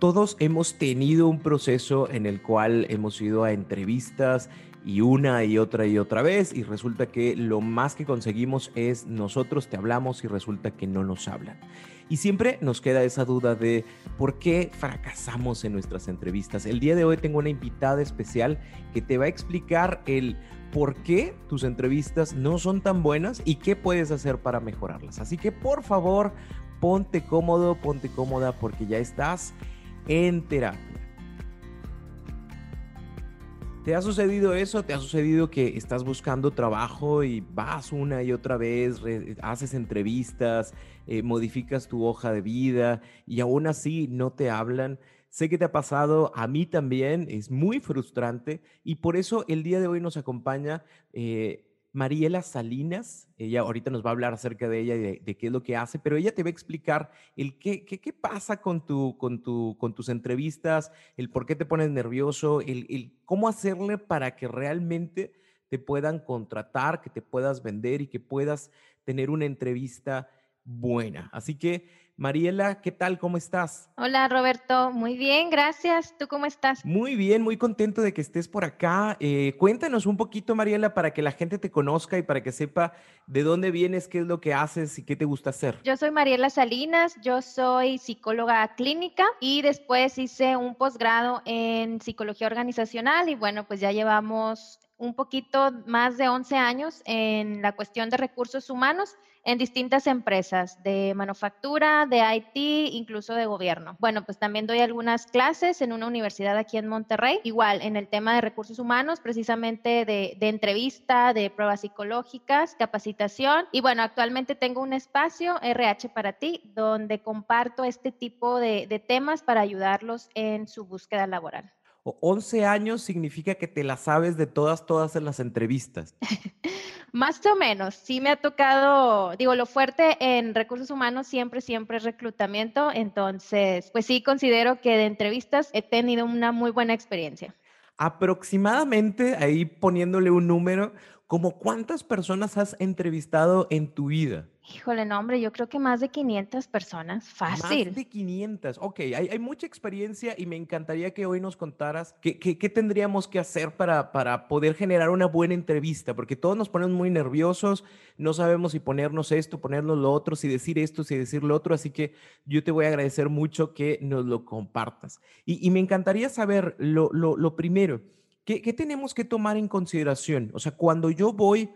Todos hemos tenido un proceso en el cual hemos ido a entrevistas y una y otra y otra vez y resulta que lo más que conseguimos es nosotros te hablamos y resulta que no nos hablan. Y siempre nos queda esa duda de por qué fracasamos en nuestras entrevistas. El día de hoy tengo una invitada especial que te va a explicar el por qué tus entrevistas no son tan buenas y qué puedes hacer para mejorarlas. Así que por favor, ponte cómodo, ponte cómoda porque ya estás en terapia. ¿Te ha sucedido eso? ¿Te ha sucedido que estás buscando trabajo y vas una y otra vez, haces entrevistas, eh, modificas tu hoja de vida y aún así no te hablan? Sé que te ha pasado, a mí también, es muy frustrante y por eso el día de hoy nos acompaña eh, Mariela Salinas. Ella ahorita nos va a hablar acerca de ella y de, qué es lo que hace, pero ella te va a explicar el qué, qué, qué pasa con, tu, con, tu, con tus entrevistas, el por qué te pones nervioso, el, el cómo hacerle para que realmente te puedan contratar, que te puedas vender y que puedas tener una entrevista buena. Así que Mariela, ¿qué tal? ¿Cómo estás? Hola Roberto, muy bien, gracias. ¿Tú cómo estás? Muy bien, muy contento de que estés por acá. Eh, cuéntanos un poquito, Mariela, para que la gente te conozca y para que sepa de dónde vienes, qué es lo que haces y qué te gusta hacer. Yo soy Mariela Salinas, yo soy psicóloga clínica y después hice un posgrado en psicología organizacional y bueno, pues ya llevamos un poquito más de 11 años en la cuestión de recursos humanos en distintas empresas de manufactura, de IT, incluso de gobierno. Bueno, pues también doy algunas clases en una universidad aquí en Monterrey, igual en el tema de recursos humanos, precisamente de, entrevista, de pruebas psicológicas, capacitación. Y bueno, actualmente tengo un espacio RH para ti donde comparto este tipo de, de temas para ayudarlos en su búsqueda laboral. 11 años significa que te la sabes de todas, todas en las entrevistas. Más o menos, sí me ha tocado, digo, lo fuerte en recursos humanos siempre, siempre es reclutamiento, entonces, pues sí considero que de entrevistas he tenido una muy buena experiencia. Aproximadamente, ahí poniéndole un número, ¿como cuántas personas has entrevistado en tu vida? Híjole, no, hombre, yo creo que más de 500 personas, fácil. Más de 500, ok, hay, mucha experiencia y me encantaría que hoy nos contaras qué, qué, tendríamos que hacer para, para poder generar una buena entrevista, porque todos nos ponemos muy nerviosos, no sabemos si ponernos esto, ponernos lo otro, si decir esto, si decir lo otro, así que yo te voy a agradecer mucho que nos lo compartas. Y, y me encantaría saber lo, lo, lo primero, ¿qué, ¿qué tenemos que tomar en consideración? O sea, cuando yo voy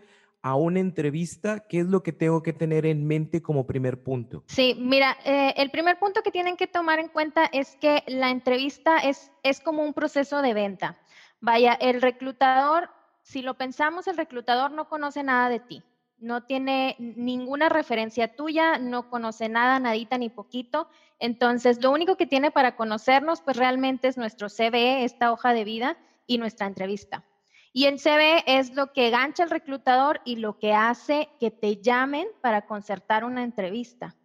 a una entrevista, ¿qué es lo que tengo que tener en mente como primer punto? Sí, mira, eh, el primer punto que tienen que tomar en cuenta es que la entrevista es, es como un proceso de venta. Vaya, el reclutador, si lo pensamos, el reclutador no conoce nada de ti, no tiene ninguna referencia tuya, no conoce nada, nadita ni poquito. Entonces, lo único que tiene para conocernos, pues realmente es nuestro CV, esta hoja de vida y nuestra entrevista. Y el CV es lo que gancha el reclutador y lo que hace que te llamen para concertar una entrevista.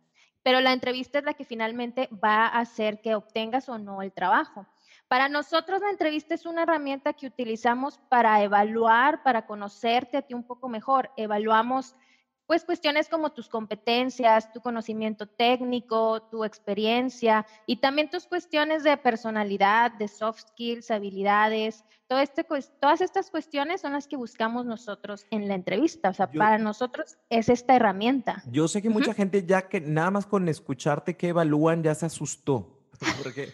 Pero la entrevista es la que finalmente va a hacer que obtengas o no el trabajo. Para nosotros la entrevista es una herramienta que utilizamos para evaluar, para conocerte a ti un poco mejor. Evaluamos pues cuestiones como tus competencias, tu conocimiento técnico, tu experiencia y también tus cuestiones de personalidad, de soft skills, habilidades. Todo este, todas estas cuestiones son las que buscamos nosotros en la entrevista. O sea, para nosotros es esta herramienta. Yo sé que mucha gente ya que nada más con escucharte que evalúan ya se asustó. Porque,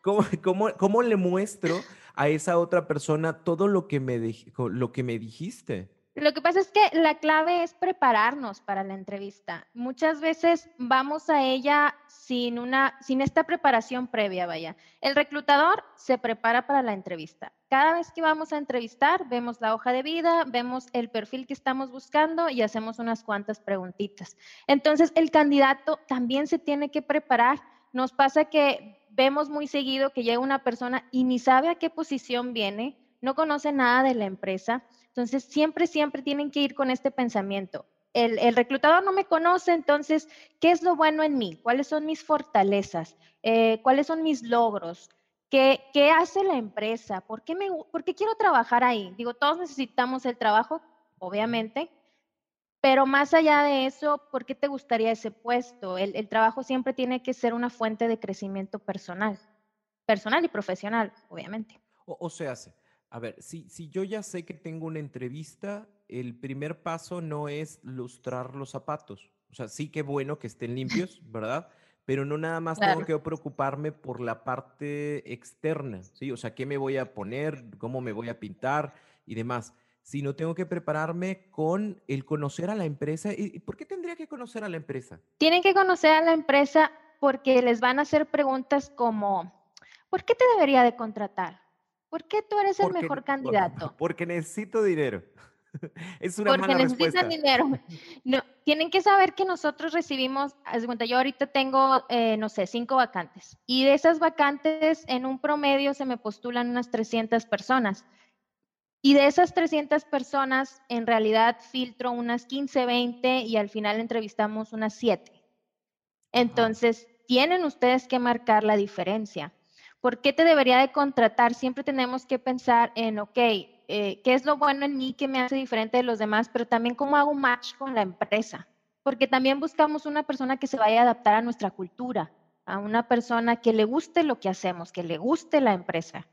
¿cómo, cómo, cómo le muestro a esa otra persona todo lo que me, lo que me dijiste? Lo que pasa es que la clave es prepararnos para la entrevista. Muchas veces vamos a ella sin una, sin esta preparación previa, vaya. El reclutador se prepara para la entrevista. cada vez que vamos a entrevistar, vemos la hoja de vida, vemos el perfil que estamos buscando y hacemos unas cuantas preguntitas. Entonces, el candidato también se tiene que preparar. Nos pasa que vemos muy seguido que llega una persona y ni sabe a qué posición viene, no conoce nada de la empresa. Entonces, siempre, siempre tienen que ir con este pensamiento. El, reclutador no me conoce, entonces, ¿qué es lo bueno en mí? ¿Cuáles son mis fortalezas? Eh, ¿Cuáles son mis logros? ¿Qué, ¿Qué, hace la empresa? ¿Por qué, me, ¿Por qué quiero trabajar ahí? Digo, todos necesitamos el trabajo, obviamente, pero más allá de eso, ¿por qué te gustaría ese puesto? El, trabajo siempre tiene que ser una fuente de crecimiento personal, personal y profesional, obviamente. O, o sea, a ver, si, si yo ya sé que tengo una entrevista, el primer paso no es lustrar los zapatos. O sea, sí que bueno que estén limpios, ¿verdad? Pero no nada más claro. tengo que preocuparme por la parte externa, ¿sí? O sea, qué me voy a poner, cómo me voy a pintar y demás. Sino tengo que prepararme con el conocer a la empresa. ¿Y por qué tendría que conocer a la empresa? Tienen que conocer a la empresa porque les van a hacer preguntas como, ¿por qué te debería de contratar? ¿Por qué tú eres el porque, mejor candidato? Porque necesito dinero. Es una porque mala necesitan respuesta. dinero. No, tienen que saber que nosotros recibimos, yo ahorita tengo, eh, no sé, cinco vacantes. Y de esas vacantes, en un promedio se me postulan unas 300 personas. Y de esas 300 personas, en realidad filtro unas 15, 20 y al final entrevistamos unas 7. Entonces, tienen ustedes que marcar la diferencia. ¿Por qué te debería de contratar? Siempre tenemos que pensar en, ok, eh, qué es lo bueno en mí que me hace diferente de los demás, pero también cómo hago match con la empresa. Porque también buscamos una persona que se vaya a adaptar a nuestra cultura, a una persona que le guste lo que hacemos, que le guste la empresa.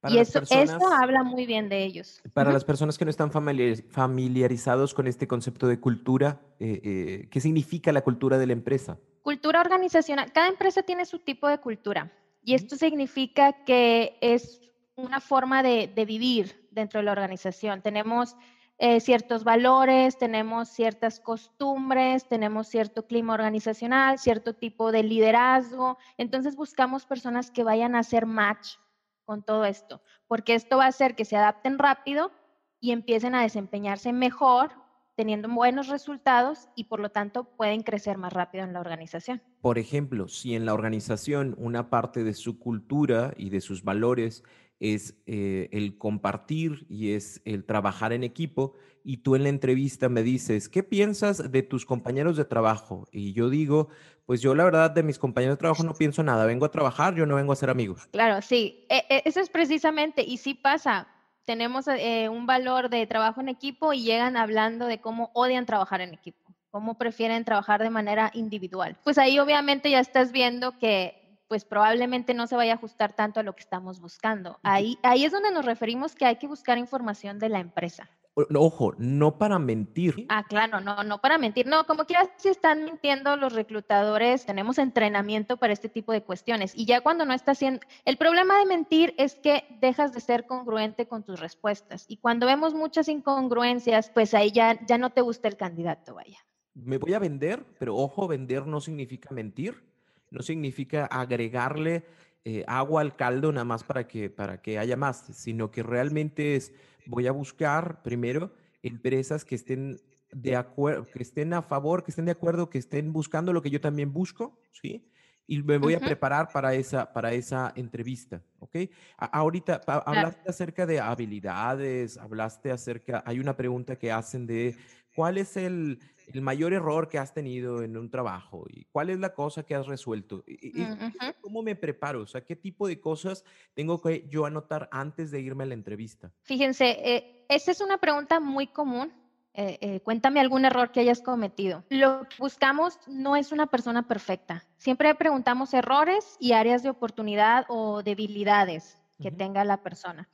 Para y eso, personas- eso habla muy bien de ellos. Para las personas que no están familiar- familiarizados con este concepto de cultura, eh, eh, ¿qué significa la cultura de la empresa? Cultura organizacional. Cada empresa tiene su tipo de cultura y esto significa que es una forma de, de vivir dentro de la organización. Tenemos eh, ciertos valores, tenemos ciertas costumbres, tenemos cierto clima organizacional, cierto tipo de liderazgo. Entonces buscamos personas que vayan a hacer match con todo esto, porque esto va a hacer que se adapten rápido y empiecen a desempeñarse mejor, teniendo buenos resultados y por lo tanto pueden crecer más rápido en la organización. Por ejemplo, si en la organización una parte de su cultura y de sus valores es eh, el compartir y es el trabajar en equipo, y tú en la entrevista me dices, ¿qué piensas de tus compañeros de trabajo? Y yo digo, pues yo la verdad de mis compañeros de trabajo no pienso nada, vengo a trabajar, yo no vengo a ser amigos. Claro, sí, e- e- eso es precisamente, y sí pasa, tenemos eh, un valor de trabajo en equipo y llegan hablando de cómo odian trabajar en equipo, cómo prefieren trabajar de manera individual. Pues ahí obviamente ya estás viendo que pues probablemente no se vaya a ajustar tanto a lo que estamos buscando. Ahí, ahí es donde nos referimos que hay que buscar información de la empresa. Ojo, no para mentir. Ah, claro, no, no para mentir. No, como quieras, si están mintiendo los reclutadores, tenemos entrenamiento para este tipo de cuestiones. Y ya cuando no está haciendo, el problema de mentir es que dejas de ser congruente con tus respuestas. Y cuando vemos muchas incongruencias, pues ahí ya, ya no te gusta el candidato, vaya. me voy a vender, pero ojo, vender no significa mentir, no significa agregarle eh, agua al caldo nada más para que, para que haya más, sino que realmente es, voy a buscar primero empresas que estén de acuerdo, que estén a favor, que estén de acuerdo, que estén buscando lo que yo también busco, ¿sí? Y me voy a Ujú. preparar para esa, para esa entrevista, ¿ok? A- ahorita hablaste acerca de habilidades, hablaste acerca, hay una pregunta que hacen de cuál es el, el mayor error que has tenido en un trabajo y cuál es la cosa que has resuelto. Y- Mm. ¿Cómo me preparo? O sea, ¿qué tipo de cosas tengo que yo anotar antes de irme a la entrevista? Fíjense, eh, esta es una pregunta muy común. Eh, eh, cuéntame algún error que hayas cometido. Lo que buscamos no es una persona perfecta. Siempre preguntamos errores y áreas de oportunidad o debilidades que Ujú. tenga la persona.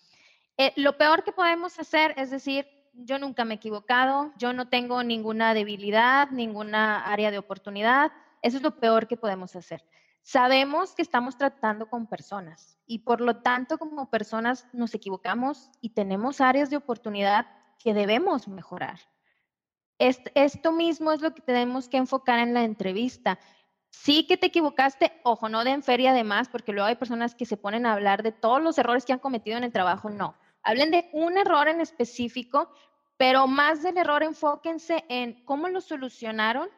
Eh, lo peor que podemos hacer es decir, yo nunca me he equivocado, yo no tengo ninguna debilidad, ninguna área de oportunidad. Eso es lo peor que podemos hacer. Sabemos que estamos tratando con personas y por lo tanto como personas nos equivocamos y tenemos áreas de oportunidad que debemos mejorar. Est- esto mismo es lo que tenemos que enfocar en la entrevista. Sí que te equivocaste, ojo, no den feria además, porque luego hay personas que se ponen a hablar de todos los errores que han cometido en el trabajo, no. Hablen de un error en específico, pero más del error enfóquense en cómo lo solucionaron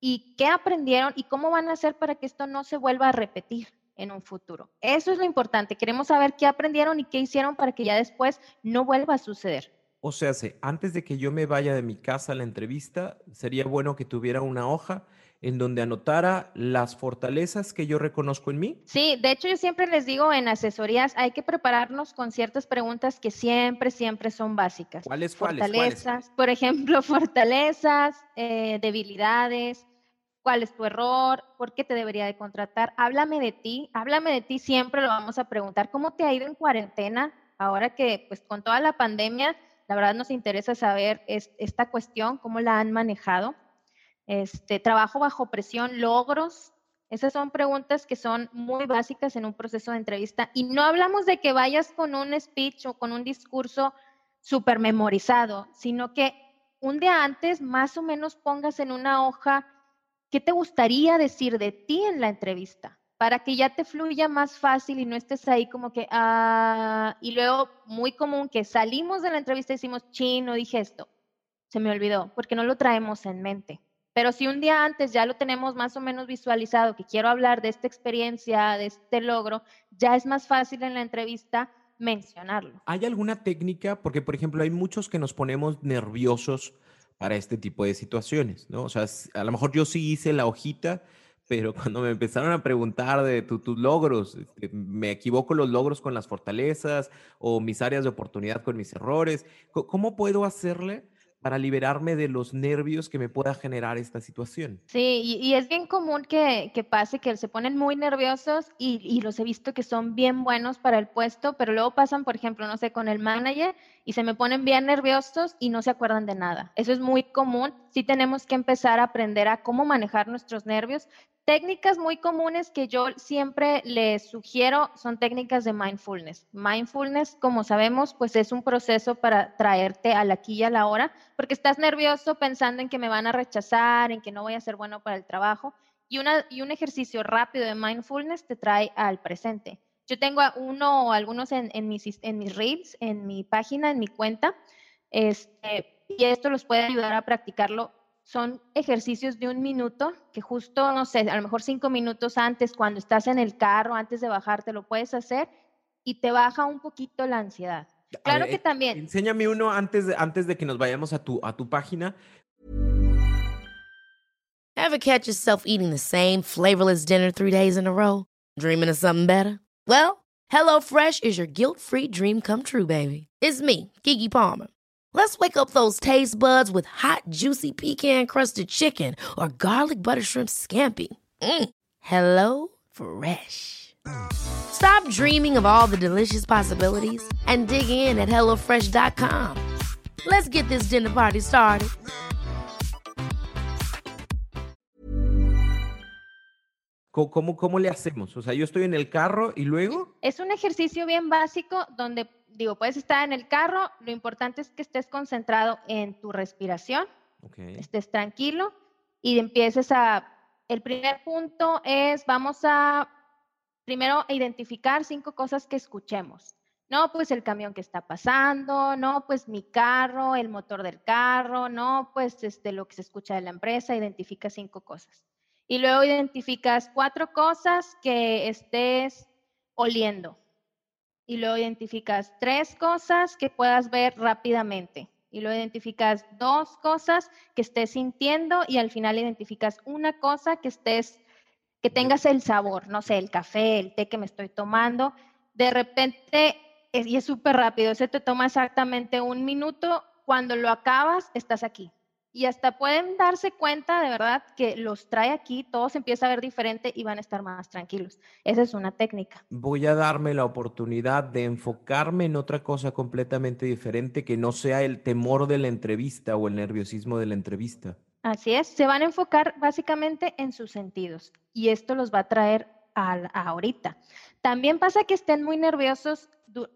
y qué aprendieron y cómo van a hacer para que esto no se vuelva a repetir en un futuro. Eso es lo importante. Queremos saber qué aprendieron y qué hicieron para que ya después no vuelva a suceder. O sea, antes de que yo me vaya de mi casa a la entrevista, sería bueno que tuviera una hoja en donde anotara las fortalezas que yo reconozco en mí. Sí, de hecho yo siempre les digo en asesorías, hay que prepararnos con ciertas preguntas que siempre, siempre son básicas. ¿Cuáles? Fortalezas, por ejemplo, fortalezas, eh, debilidades, cuál es tu error, por qué te debería de contratar. Háblame de ti, háblame de ti, siempre lo vamos a preguntar. ¿Cómo te ha ido en cuarentena? Ahora que pues con toda la pandemia, la verdad nos interesa saber esta cuestión, cómo la han manejado. Este, trabajo bajo presión, logros. Esas son preguntas que son muy básicas en un proceso de entrevista. Y no hablamos de que vayas con un speech o con un discurso súper memorizado, sino que un día antes más o menos pongas en una hoja ¿Qué te gustaría decir de ti en la entrevista? Para que ya te fluya más fácil y no estés ahí como que, ah, y luego muy común que salimos de la entrevista y decimos, chino, dije esto, se me olvidó, porque no lo traemos en mente. Pero si un día antes ya lo tenemos más o menos visualizado, que quiero hablar de esta experiencia, de este logro, ya es más fácil en la entrevista mencionarlo. ¿Hay alguna técnica? Porque, por ejemplo, hay muchos que nos ponemos nerviosos para este tipo de situaciones, ¿no? O sea, a lo mejor yo sí hice la hojita, pero cuando me empezaron a preguntar de tus logros, este, me equivoco los logros con las fortalezas o mis áreas de oportunidad con mis errores, ¿cómo puedo hacerle para liberarme de los nervios que me pueda generar esta situación. Sí, y, es bien común que, pase que se ponen muy nerviosos y, y, los he visto que son bien buenos para el puesto, pero luego pasan, por ejemplo, no sé, con el manager y se me ponen bien nerviosos y no se acuerdan de nada. Eso es muy común. Sí tenemos que empezar a aprender a cómo manejar nuestros nervios, Técnicas muy comunes que yo siempre les sugiero son técnicas de mindfulness. Mindfulness, como sabemos, pues es un proceso para traerte al aquí y a la hora, porque estás nervioso pensando en que me van a rechazar, en que no voy a ser bueno para el trabajo, y, una, y un ejercicio rápido de mindfulness te trae al presente. Yo tengo uno o algunos en, mis, en mis reels, en mi página, en mi cuenta, este, y esto los puede ayudar a practicarlo son ejercicios de un minuto que justo, no sé, a lo mejor cinco minutos antes, cuando estás en el carro, antes de bajarte, lo puedes hacer y te baja un poquito la ansiedad. Claro que también. Enséñame uno antes de, antes de que nos vayamos a tu, a tu página. Ever catch yourself eating the same flavorless dinner three days in a row? Dreaming of something better? Well, HelloFresh is your guilt-free dream come true, baby. It's me, Kiki Palmer. Let's wake up those taste buds with hot, juicy pecan crusted chicken or garlic butter shrimp scampi. Mm. Hello Fresh. Stop dreaming of all the delicious possibilities and dig in at HelloFresh.com. Let's get this dinner party started. ¿Cómo, ¿Cómo le hacemos? O sea, yo estoy en el carro y luego. Es un ejercicio bien básico donde digo, puedes estar en el carro, lo importante es que estés concentrado en tu respiración, estés tranquilo y empieces a, el primer punto es, vamos a primero identificar cinco cosas que escuchemos. No, pues el camión que está pasando, no, pues mi carro, el motor del carro, no, pues este, lo que se escucha de la empresa, identifica cinco cosas. Y luego identificas cuatro cosas que estés oliendo y luego identificas tres cosas que puedas ver rápidamente. Y luego identificas dos cosas que estés sintiendo y al final identificas una cosa que estés, que tengas el sabor, no sé, el café, el té que me estoy tomando. De repente, y es súper rápido, ese te toma exactamente un minuto. Cuando lo acabas, estás aquí y hasta pueden darse cuenta de verdad que los trae aquí, todo se empieza a ver diferente y van a estar más tranquilos. Esa es una técnica. Voy a darme la oportunidad de enfocarme en otra cosa completamente diferente que no sea el temor de la entrevista o el nerviosismo de la entrevista. Así es, se van a enfocar básicamente en sus sentidos y esto los va a traer a, ahorita. También pasa que estén muy nerviosos,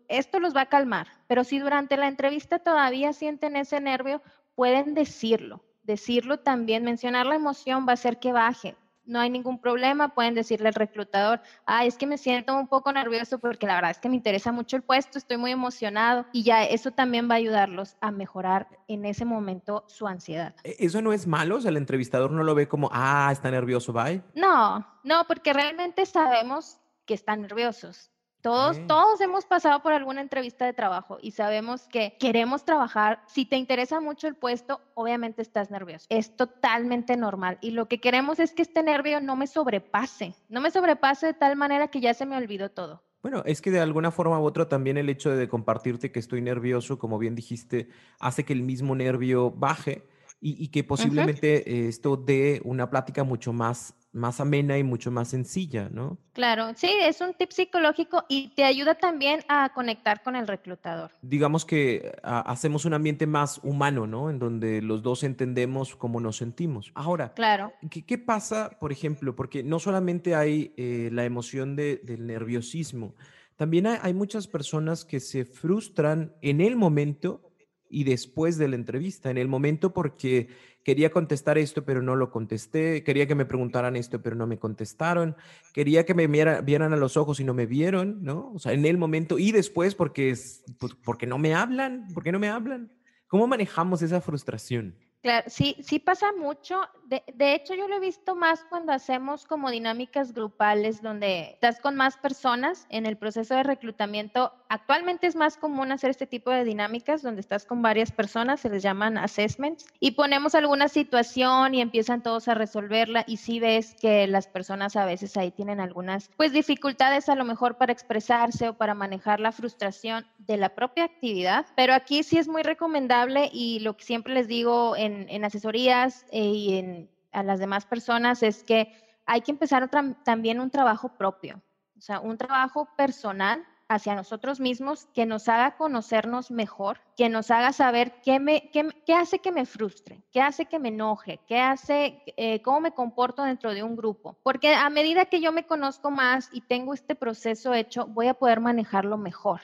esto los va a calmar, pero si durante la entrevista todavía sienten ese nervio, pueden decirlo. Decirlo también, mencionar la emoción va a hacer que baje. no hay ningún problema, pueden decirle al reclutador, ah, es que me siento un poco nervioso porque la verdad es que me interesa mucho el puesto, estoy muy emocionado y ya eso también va a ayudarlos a mejorar en ese momento su ansiedad. ¿E-, ¿Eso no es malo? O sea, el entrevistador no lo ve como, ah, está nervioso, bye. No, no, porque realmente sabemos que están nerviosos. Todos, todos hemos pasado por alguna entrevista de trabajo y sabemos que queremos trabajar. Si te interesa mucho el puesto, obviamente estás nervioso. Es totalmente normal. Y lo que queremos es que este nervio no me sobrepase, no me sobrepase de tal manera que ya se me olvidó todo. Bueno, es que de alguna forma u otra también el hecho de compartirte que estoy nervioso, como bien dijiste, hace que el mismo nervio baje y, que posiblemente esto dé una plática mucho más más amena y mucho más sencilla, ¿no? Claro, sí, es un tip psicológico y te ayuda también a conectar con el reclutador. Digamos que hacemos un ambiente más humano, ¿no? En donde los dos entendemos cómo nos sentimos. Ahora, claro. ¿qué, pasa, por ejemplo? Porque no solamente hay eh, la emoción del nerviosismo, también hay muchas personas que se frustran en el momento y después de la entrevista, en el momento porque quería contestar esto, pero no lo contesté, quería que me preguntaran esto, pero no me contestaron, quería que me vieran a los ojos y no me vieron, ¿no? O sea, en el momento y después porque, es, pues, porque no me hablan, porque no me hablan. ¿Cómo manejamos esa frustración? Claro, sí, sí pasa mucho. De, hecho, yo lo he visto más cuando hacemos como dinámicas grupales donde estás con más personas en el proceso de reclutamiento. Actualmente es más común hacer este tipo de dinámicas donde estás con varias personas, se les llaman assessments, y ponemos alguna situación y empiezan todos a resolverla y sí ves que las personas a veces ahí tienen algunas pues dificultades a lo mejor para expresarse o para manejar la frustración de la propia actividad, pero aquí sí es muy recomendable y lo que siempre les digo en asesorías eh, y en, a las demás personas es que hay que empezar también un trabajo propio, o sea, un trabajo personal hacia nosotros mismos que nos haga conocernos mejor, que nos haga saber qué, me, qué, qué hace que me frustre, qué hace que me enoje, qué hace, eh, cómo me comporto dentro de un grupo. Porque a medida que yo me conozco más y tengo este proceso hecho, voy a poder manejarlo mejor.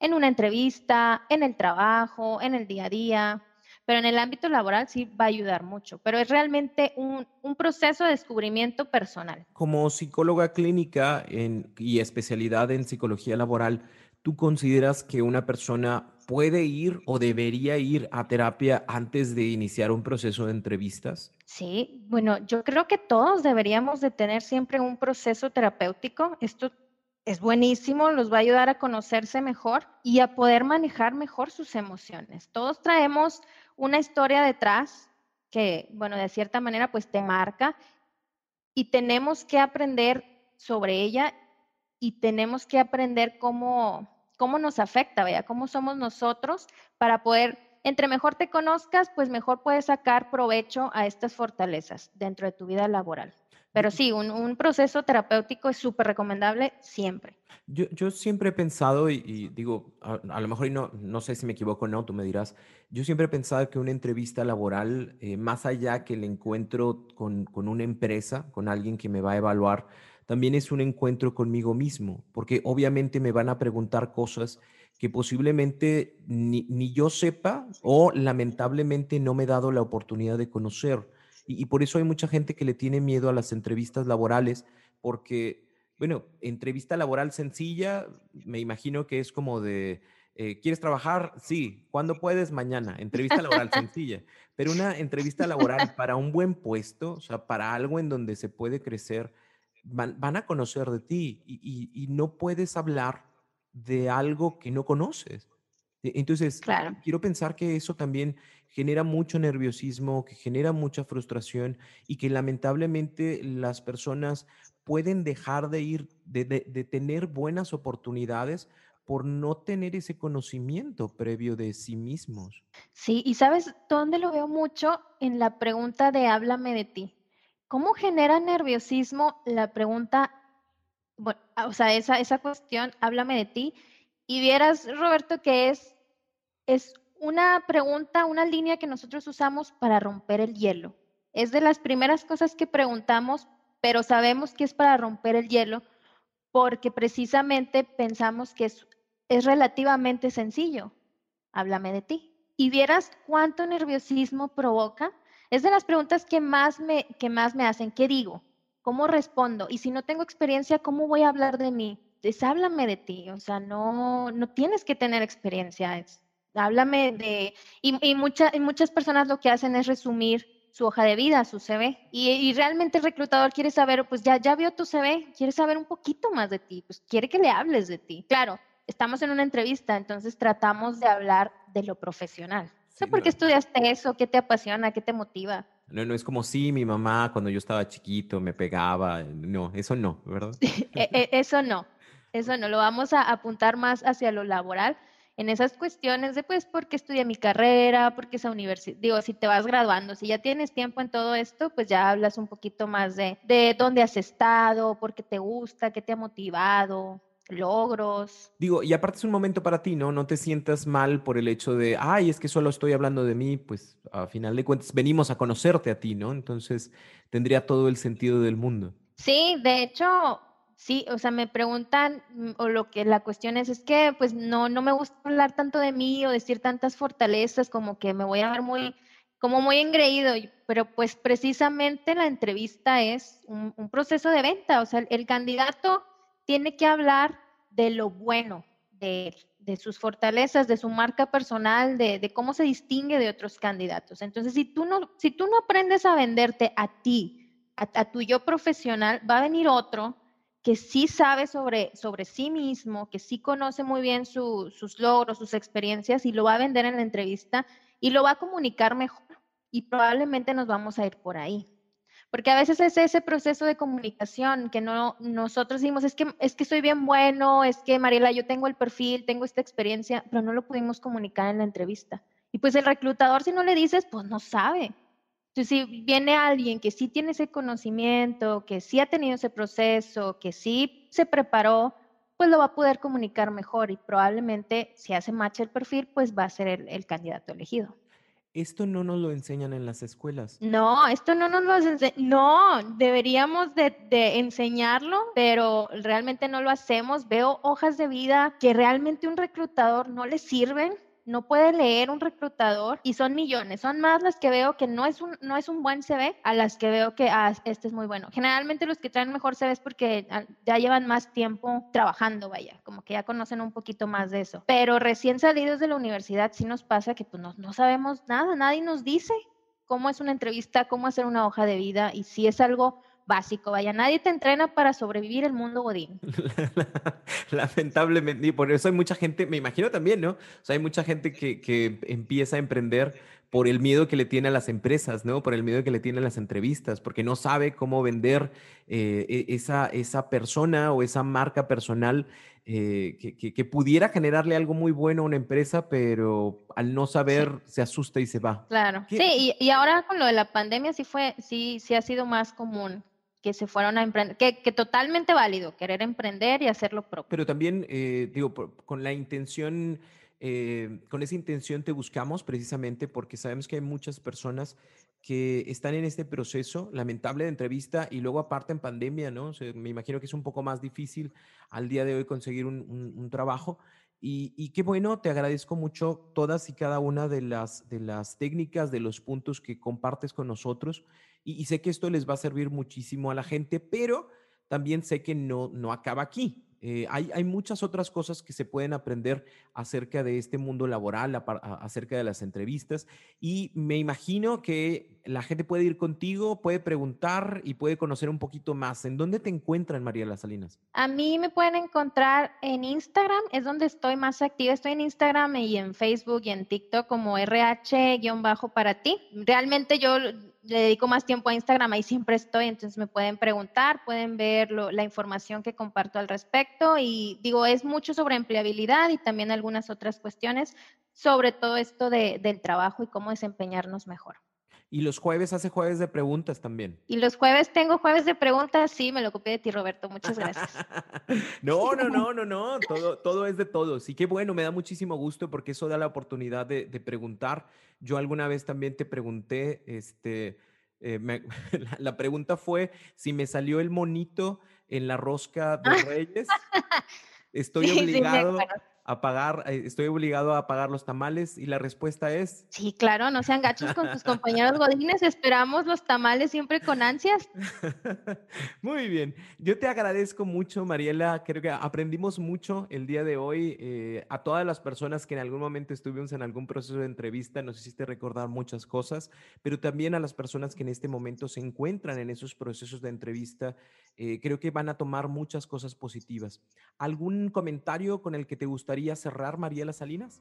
En una entrevista, en el trabajo, en el día a día, pero en el ámbito laboral sí va a ayudar mucho, pero es realmente un, proceso de descubrimiento personal. Como psicóloga clínica y especialidad en psicología laboral, ¿tú consideras que una persona puede ir o debería ir a terapia antes de iniciar un proceso de entrevistas? Sí, bueno, yo creo que todos deberíamos de tener siempre un proceso terapéutico. Esto es buenísimo, los va a ayudar a conocerse mejor y a poder manejar mejor sus emociones. Todos traemos una historia detrás que, bueno, de cierta manera pues te marca y tenemos que aprender sobre ella y tenemos que aprender cómo, cómo nos afecta, vea, cómo somos nosotros para poder, entre mejor te conozcas, pues mejor puedes sacar provecho a estas fortalezas dentro de tu vida laboral. Pero sí, un, proceso terapéutico es súper recomendable siempre. Yo, yo, siempre he pensado, y, digo, a, lo mejor y no, no sé si me equivoco o no, tú me dirás, yo siempre he pensado que una entrevista laboral, eh, más allá que el encuentro con, con una empresa, con alguien que me va a evaluar, también es un encuentro conmigo mismo, porque obviamente me van a preguntar cosas que posiblemente ni, ni yo sepa o lamentablemente no me he dado la oportunidad de conocer. Y, por eso hay mucha gente que le tiene miedo a las entrevistas laborales, porque, bueno, entrevista laboral sencilla, me imagino que es como de, eh, ¿quieres trabajar? Sí. ¿Cuándo puedes? Mañana. Entrevista laboral sencilla. Pero una entrevista laboral para un buen puesto, o sea, para algo en donde se puede crecer, van, a conocer de ti y, no puedes hablar de algo que no conoces. E, entonces, quiero pensar que eso también genera mucho nerviosismo, que genera mucha frustración y que lamentablemente las personas pueden dejar de ir, de, tener buenas oportunidades por no tener ese conocimiento previo de sí mismos. Sí, y sabes dónde lo veo mucho en la pregunta de háblame de ti. ¿Cómo genera nerviosismo la pregunta, bueno, o sea, esa, esa cuestión, háblame de ti? Y vieras, Roberto, que es, es una pregunta, una línea que nosotros usamos para romper el hielo. Es de las primeras cosas que preguntamos, pero sabemos que es para romper el hielo porque precisamente pensamos que es, es relativamente sencillo. Háblame de ti. Y vieras cuánto nerviosismo provoca. Es de las preguntas que más me, que más me hacen. ¿Qué digo? ¿Cómo respondo? Y si no tengo experiencia, ¿cómo voy a hablar de mí? Es háblame de ti, o sea, no, no tienes que tener experiencia, háblame de... Y, y, y muchas personas lo que hacen es resumir su hoja de vida, su CV. Y, realmente el reclutador quiere saber, pues ya, ya vio tu CV, quiere saber un poquito más de ti, pues quiere que le hables de ti. Claro, estamos en una entrevista, entonces tratamos de hablar de lo profesional. sé ¿Por qué estudiaste eso? ¿Qué te apasiona? ¿Qué te motiva? No, no es como si mi mamá cuando yo estaba chiquito me pegaba. No, eso no, ¿verdad? E, e, eso no, eso no. Lo vamos a apuntar más hacia lo laboral en esas cuestiones de, pues, ¿por qué estudié mi carrera? ¿Por qué esa universidad? Digo, si te vas graduando, si ya tienes tiempo en todo esto, pues ya hablas un poquito más de, de dónde has estado, por qué te gusta, qué te ha motivado, logros. Digo, y aparte es un momento para ti, ¿no? No te sientas mal por el hecho de, ay, es que solo estoy hablando de mí, pues a final de cuentas venimos a conocerte a ti, ¿no? Entonces tendría todo el sentido del mundo. Sí, de hecho, Sí, o sea, me preguntan, mm, o lo que la cuestión es, es que pues no, no me gusta hablar tanto de mí o decir tantas fortalezas, como que me voy a ver muy, como muy engreído, pero pues precisamente la entrevista es un, proceso de venta, o sea, el, candidato tiene que hablar de lo bueno de de sus fortalezas, de su marca personal, de, cómo se distingue de otros candidatos. Entonces, si tú no, si tú no aprendes a venderte a ti, a tu yo profesional, va a venir otro que sí sabe sobre, sobre sí mismo, que sí conoce muy bien sus logros, sus experiencias y lo va a vender en la entrevista y lo va a comunicar mejor y probablemente nos vamos a ir por ahí. Porque a veces es ese proceso de comunicación que no nosotros decimos, es que, es que soy bien bueno, es que Mariela, yo tengo el perfil, tengo esta experiencia, pero no lo pudimos comunicar en la entrevista. Y pues el reclutador, si no le dices, pues no sabe. Entonces, si viene alguien que sí tiene ese conocimiento, que sí ha tenido ese proceso, que sí se preparó, pues lo va a poder comunicar mejor y probablemente si hace match el perfil, pues va a ser el, candidato elegido. Esto no nos lo enseñan en las escuelas. No, esto no nos lo enseñan. No, deberíamos de, de, enseñarlo, pero realmente no lo hacemos. Veo hojas de vida que realmente un reclutador no le sirven no puede leer un reclutador y son millones, son más las que veo que no es un, no es un buen CV a las que veo que ah, este es muy bueno. Generalmente los que traen mejor CV es porque ah, ya llevan más tiempo trabajando, vaya, como que ya conocen un poquito más de eso. Pero recién salidos de la universidad sí nos pasa que pues no, no sabemos nada, nadie nos dice cómo es una entrevista, cómo hacer una hoja de vida y si es algo básico, vaya, nadie te entrena para sobrevivir el mundo godín. Lamentablemente, y por eso hay mucha gente, me imagino también, ¿no? O sea, hay mucha gente que, que empieza a emprender por el miedo que le tiene a las empresas, ¿no? Por el miedo que le tiene a las entrevistas, porque no sabe cómo vender eh, e, esa, esa persona o esa marca personal eh, que, que, pudiera generarle algo muy bueno a una empresa, pero al no saber se asusta y se va. Claro. Sí, y, y, ahora con lo de la pandemia sí fue, sí, sí ha sido más común que se fueron a emprender, que, que, totalmente válido, querer emprender y hacerlo propio. Pero también, eh, digo, con la intención, eh, con esa intención te buscamos precisamente porque sabemos que hay muchas personas que están en este proceso lamentable de entrevista y luego aparte en pandemia, ¿no? me imagino que es un poco más difícil al día de hoy conseguir un, trabajo. Y, y, qué bueno, te agradezco mucho todas y cada una de las, de las técnicas, de los puntos que compartes con nosotros y, sé que esto les va a servir muchísimo a la gente, pero también sé que no, no acaba aquí. Eh, hay, hay, muchas otras cosas que se pueden aprender acerca de este mundo laboral, acerca de las entrevistas. Y me imagino que la gente puede ir contigo, puede preguntar y puede conocer un poquito más. ¿En dónde te encuentran, María Las Salinas? A mí me pueden encontrar en Instagram, es donde estoy más activa. Estoy en Instagram y en Facebook y en TikTok como RH-para ti. Realmente yo le dedico más tiempo a Instagram, ahí siempre estoy, entonces me pueden preguntar, pueden ver la información que comparto al respecto y digo, es mucho sobre empleabilidad y también algunas otras cuestiones sobre todo esto de, del trabajo y cómo desempeñarnos mejor. Y los jueves hace jueves de preguntas también. Y los jueves tengo jueves de preguntas, sí, me lo copié de ti, Roberto, muchas gracias. no, no, no, no, no, todo, todo es de todos. Y qué bueno, me da muchísimo gusto porque eso da la oportunidad de, preguntar. Yo alguna vez también te pregunté, este, eh, la, pregunta fue si me salió el monito en la rosca de Reyes. Estoy obligado a pagar, eh, estoy obligado a pagar los tamales y la respuesta es... Sí, claro, no sean gachos con tus compañeros godines, esperamos los tamales siempre con ansias. Muy bien, yo te agradezco mucho, Mariela, creo que aprendimos mucho el día de hoy. Eh, a todas las personas que en algún momento estuvimos en algún proceso de entrevista, nos hiciste recordar muchas cosas, pero también a las personas que en este momento se encuentran en esos procesos de entrevista, eh, creo que van a tomar muchas cosas positivas. ¿Algún comentario con el que te gustaría cerrar, Mariela Salinas?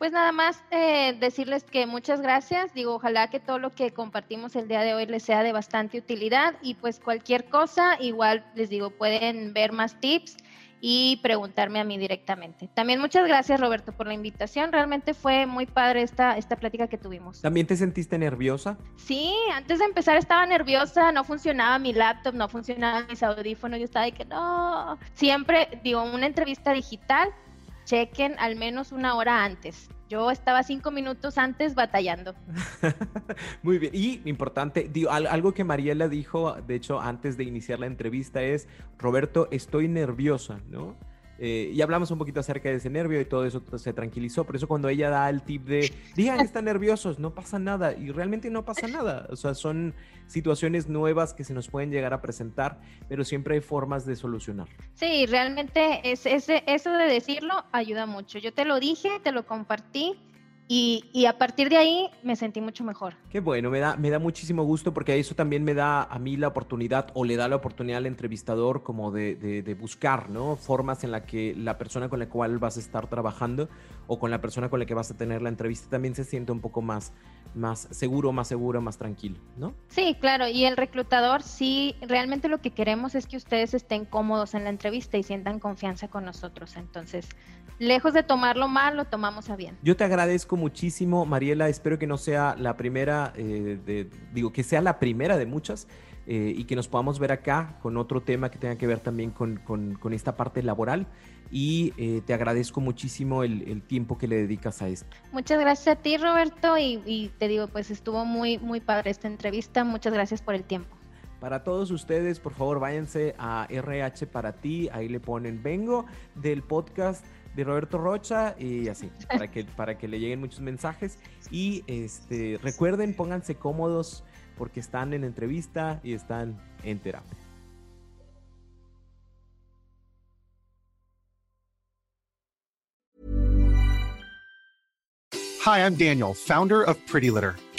Pues nada más eh, decirles que muchas gracias. Digo, ojalá que todo lo que compartimos el día de hoy les sea de bastante utilidad y pues cualquier cosa, igual les digo, pueden ver más tips y preguntarme a mí directamente. También muchas gracias Roberto por la invitación. Realmente fue muy padre esta, esta plática que tuvimos. ¿También te sentiste nerviosa? Sí, antes de empezar estaba nerviosa, no funcionaba mi laptop, no funcionaban mis audífonos, yo estaba de que no. Siempre, digo, una entrevista digital chequen al menos una hora antes. Yo estaba cinco minutos antes batallando. Muy bien. Y importante, algo que Mariela dijo, de hecho, antes de iniciar la entrevista es, Roberto, estoy nerviosa, ¿no? Eh, y hablamos un poquito acerca de ese nervio y todo eso se tranquilizó. Por eso cuando ella da el tip de, digan que están nerviosos, no pasa nada. Y realmente no pasa nada. O sea, son situaciones nuevas que se nos pueden llegar a presentar, pero siempre hay formas de solucionar. Sí, realmente es, eso de decirlo ayuda mucho. Yo te lo dije, te lo compartí y, a partir de ahí me sentí mucho mejor. Qué bueno, me da, me da muchísimo gusto porque eso también me da a mí la oportunidad o le da la oportunidad al entrevistador como de, de, buscar, ¿no? Formas en la que la persona con la cual vas a estar trabajando o con la persona con la que vas a tener la entrevista también se siente un poco más, más seguro, más seguro, más tranquilo, ¿no? Sí, claro. Y el reclutador, sí, realmente lo que queremos es que ustedes estén cómodos en la entrevista y sientan confianza con nosotros. Entonces, lejos de tomarlo mal, lo tomamos a bien. Yo te agradezco muchísimo, Mariela. Espero que no sea la primera, eh, de, digo, que sea la primera de muchas. Eh, y que nos podamos ver acá con otro tema que tenga que ver también con, con, esta parte laboral. Y eh, te agradezco muchísimo el, el, tiempo que le dedicas a esto. Muchas gracias a ti, Roberto. Y, y te digo, pues estuvo muy, muy padre esta entrevista. Muchas gracias por el tiempo. Para todos ustedes, por favor, váyanse a RH para ti. Ahí le ponen vengo del podcast de Roberto Rocha y así, para que, para que le lleguen muchos mensajes. Y este, recuerden, pónganse cómodos porque están en entrevista y están en terapia. Hi, I'm Daniel, founder of Pretty Litter.